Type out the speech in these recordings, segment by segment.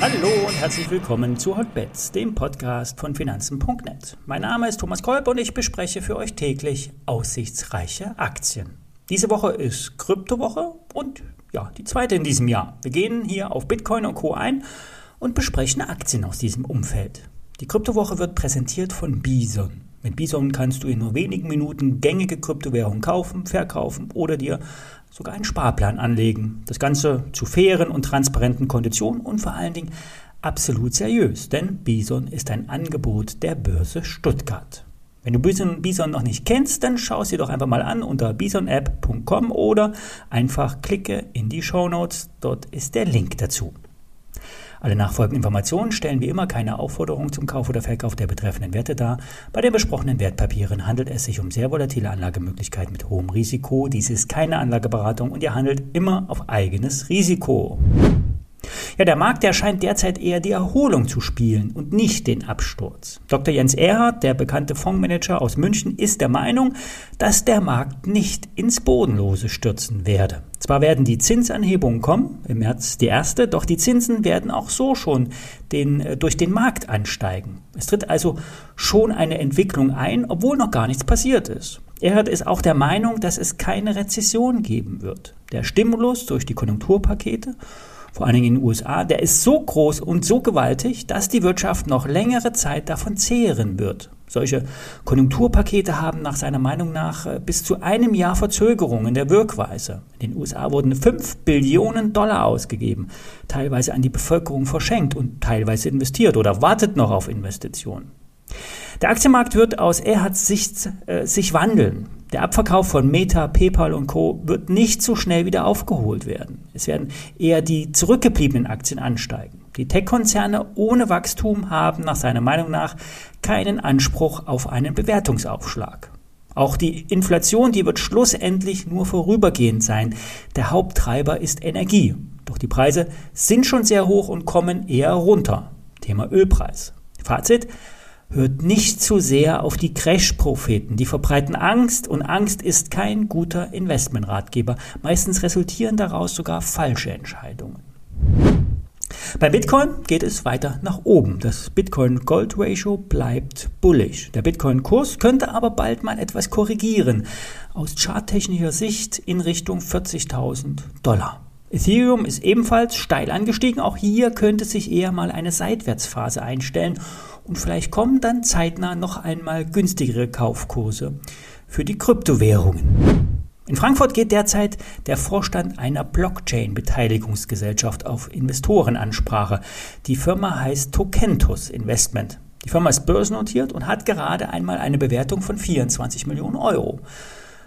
Hallo und herzlich willkommen zu Hotbets, dem Podcast von Finanzen.net. Mein Name ist Thomas Kolb und ich bespreche für euch täglich aussichtsreiche Aktien. Diese Woche ist Kryptowoche und ja, die zweite in diesem Jahr. Wir gehen hier auf Bitcoin und Co. ein und besprechen Aktien aus diesem Umfeld. Die Kryptowoche wird präsentiert von Bison. Mit Bison kannst du in nur wenigen Minuten gängige Kryptowährungen kaufen, verkaufen oder dir sogar einen Sparplan anlegen. Das Ganze zu fairen und transparenten Konditionen und vor allen Dingen absolut seriös, denn Bison ist ein Angebot der Börse Stuttgart. Wenn du Bison, noch nicht kennst, dann schau es dir doch einfach mal an unter bisonapp.com oder einfach klicke in die Show Notes. Dort ist der Link dazu. Alle nachfolgenden Informationen stellen wie immer keine Aufforderung zum Kauf oder Verkauf der betreffenden Werte dar. Bei den besprochenen Wertpapieren handelt es sich um sehr volatile Anlagemöglichkeiten mit hohem Risiko. Dies ist keine Anlageberatung und ihr handelt immer auf eigenes Risiko. Ja, der Markt, der scheint derzeit eher die Erholung zu spielen und nicht den Absturz. Dr. Jens Erhardt, der bekannte Fondsmanager aus München, ist der Meinung, dass der Markt nicht ins Bodenlose stürzen werde. Zwar werden die Zinsanhebungen kommen, im März die erste, doch die Zinsen werden auch so schon den, äh, durch den Markt ansteigen. Es tritt also schon eine Entwicklung ein, obwohl noch gar nichts passiert ist. Erhard ist auch der Meinung, dass es keine Rezession geben wird. Der Stimulus durch die Konjunkturpakete vor allen Dingen in den USA, der ist so groß und so gewaltig, dass die Wirtschaft noch längere Zeit davon zehren wird. Solche Konjunkturpakete haben nach seiner Meinung nach äh, bis zu einem Jahr Verzögerung in der Wirkweise. In den USA wurden 5 Billionen Dollar ausgegeben, teilweise an die Bevölkerung verschenkt und teilweise investiert oder wartet noch auf Investitionen. Der Aktienmarkt wird aus Erhards Sicht äh, sich wandeln. Der Abverkauf von Meta, PayPal und Co. wird nicht so schnell wieder aufgeholt werden. Es werden eher die zurückgebliebenen Aktien ansteigen. Die Tech-Konzerne ohne Wachstum haben nach seiner Meinung nach keinen Anspruch auf einen Bewertungsaufschlag. Auch die Inflation, die wird schlussendlich nur vorübergehend sein. Der Haupttreiber ist Energie. Doch die Preise sind schon sehr hoch und kommen eher runter. Thema Ölpreis. Fazit, Hört nicht zu sehr auf die Crash-Propheten. Die verbreiten Angst und Angst ist kein guter Investmentratgeber. Meistens resultieren daraus sogar falsche Entscheidungen. Bei Bitcoin geht es weiter nach oben. Das Bitcoin-Gold-Ratio bleibt bullish. Der Bitcoin-Kurs könnte aber bald mal etwas korrigieren. Aus charttechnischer Sicht in Richtung 40.000 Dollar. Ethereum ist ebenfalls steil angestiegen. Auch hier könnte sich eher mal eine Seitwärtsphase einstellen und vielleicht kommen dann zeitnah noch einmal günstigere Kaufkurse für die Kryptowährungen. In Frankfurt geht derzeit der Vorstand einer Blockchain-Beteiligungsgesellschaft auf Investorenansprache. Die Firma heißt Tokentus Investment. Die Firma ist börsennotiert und hat gerade einmal eine Bewertung von 24 Millionen Euro.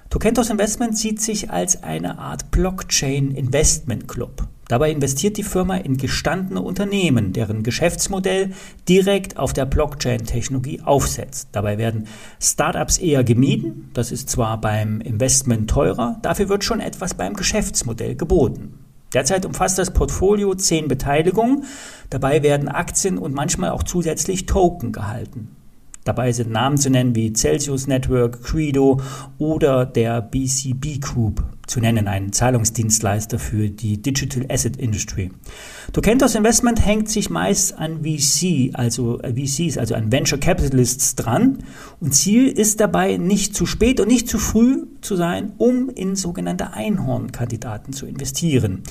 Tokentos Investment sieht sich als eine Art Blockchain Investment Club. Dabei investiert die Firma in gestandene Unternehmen, deren Geschäftsmodell direkt auf der Blockchain-Technologie aufsetzt. Dabei werden Startups eher gemieden, das ist zwar beim Investment teurer, dafür wird schon etwas beim Geschäftsmodell geboten. Derzeit umfasst das Portfolio zehn Beteiligungen, dabei werden Aktien und manchmal auch zusätzlich Token gehalten. Dabei sind Namen zu nennen wie Celsius Network, Credo oder der BCB Group zu nennen, ein Zahlungsdienstleister für die Digital Asset Industry. Tokentos Investment hängt sich meist an VC, also äh, VCs, also an Venture Capitalists dran und Ziel ist dabei nicht zu spät und nicht zu früh zu sein, um in sogenannte Einhornkandidaten zu investieren.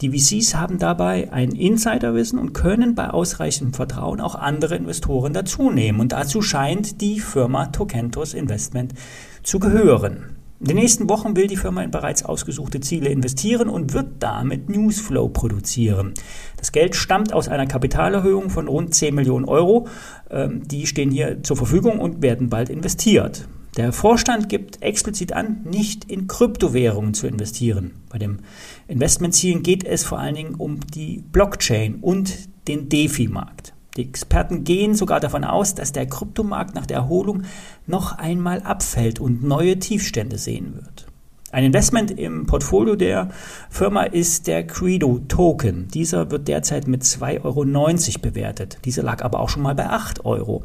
Die VCs haben dabei ein Insiderwissen und können bei ausreichendem Vertrauen auch andere Investoren dazunehmen und dazu scheint die Firma Tokentos Investment zu gehören. In den nächsten Wochen will die Firma in bereits ausgesuchte Ziele investieren und wird damit Newsflow produzieren. Das Geld stammt aus einer Kapitalerhöhung von rund 10 Millionen Euro. Ähm, die stehen hier zur Verfügung und werden bald investiert. Der Vorstand gibt explizit an, nicht in Kryptowährungen zu investieren. Bei dem Investmentzielen geht es vor allen Dingen um die Blockchain und den DeFi-Markt. Die Experten gehen sogar davon aus, dass der Kryptomarkt nach der Erholung noch einmal abfällt und neue Tiefstände sehen wird. Ein Investment im Portfolio der Firma ist der Credo Token. Dieser wird derzeit mit 2,90 Euro bewertet. Dieser lag aber auch schon mal bei 8 Euro.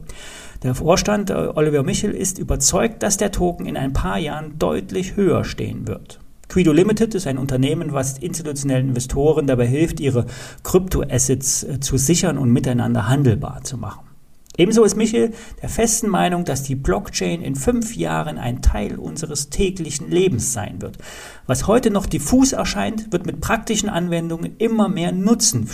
Der Vorstand äh, Oliver Michel ist überzeugt, dass der Token in ein paar Jahren deutlich höher stehen wird. Quido Limited ist ein Unternehmen, was institutionellen Investoren dabei hilft, ihre Kryptoassets äh, zu sichern und miteinander handelbar zu machen. Ebenso ist Michel der festen Meinung, dass die Blockchain in fünf Jahren ein Teil unseres täglichen Lebens sein wird. Was heute noch diffus erscheint, wird mit praktischen Anwendungen immer mehr Nutzen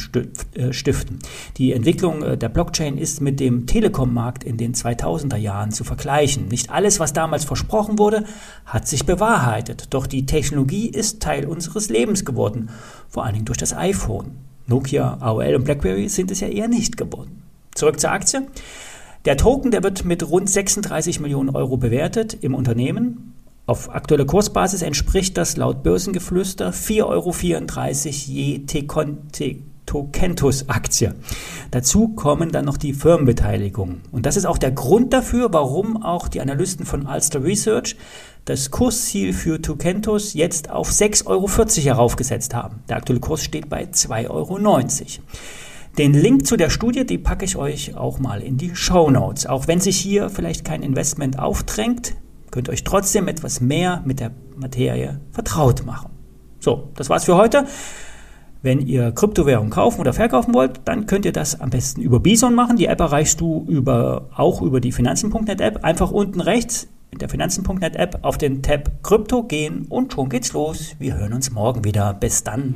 äh, stiften. Die Entwicklung äh, der Blockchain ist mit dem Telekom-Markt in den 2000er Jahren zu vergleichen. Nicht alles, was damals versprochen wurde, hat sich bewahrheitet. Doch die Technologie ist Teil unseres Lebens geworden, vor allen Dingen durch das iPhone. Nokia, AOL und BlackBerry sind es ja eher nicht geworden. Zurück zur Aktie. Der Token, der wird mit rund 36 Millionen Euro bewertet im Unternehmen. Auf aktuelle Kursbasis entspricht das laut Börsengeflüster 4,34 Euro je Tokentus-Aktie. Dazu kommen dann noch die Firmenbeteiligungen. Und das ist auch der Grund dafür, warum auch die Analysten von Alster Research das Kursziel für Tokentus jetzt auf 6,40 Euro heraufgesetzt haben. Der aktuelle Kurs steht bei 2,90 Euro. Den Link zu der Studie, die packe ich euch auch mal in die Show Notes. Auch wenn sich hier vielleicht kein Investment aufdrängt, könnt ihr euch trotzdem etwas mehr mit der Materie vertraut machen. So, das war's für heute. Wenn ihr Kryptowährungen kaufen oder verkaufen wollt, dann könnt ihr das am besten über Bison machen. Die App erreichst du über, auch über die Finanzen.net App. Einfach unten rechts in der Finanzen.net App auf den Tab Krypto gehen und schon geht's los. Wir hören uns morgen wieder. Bis dann.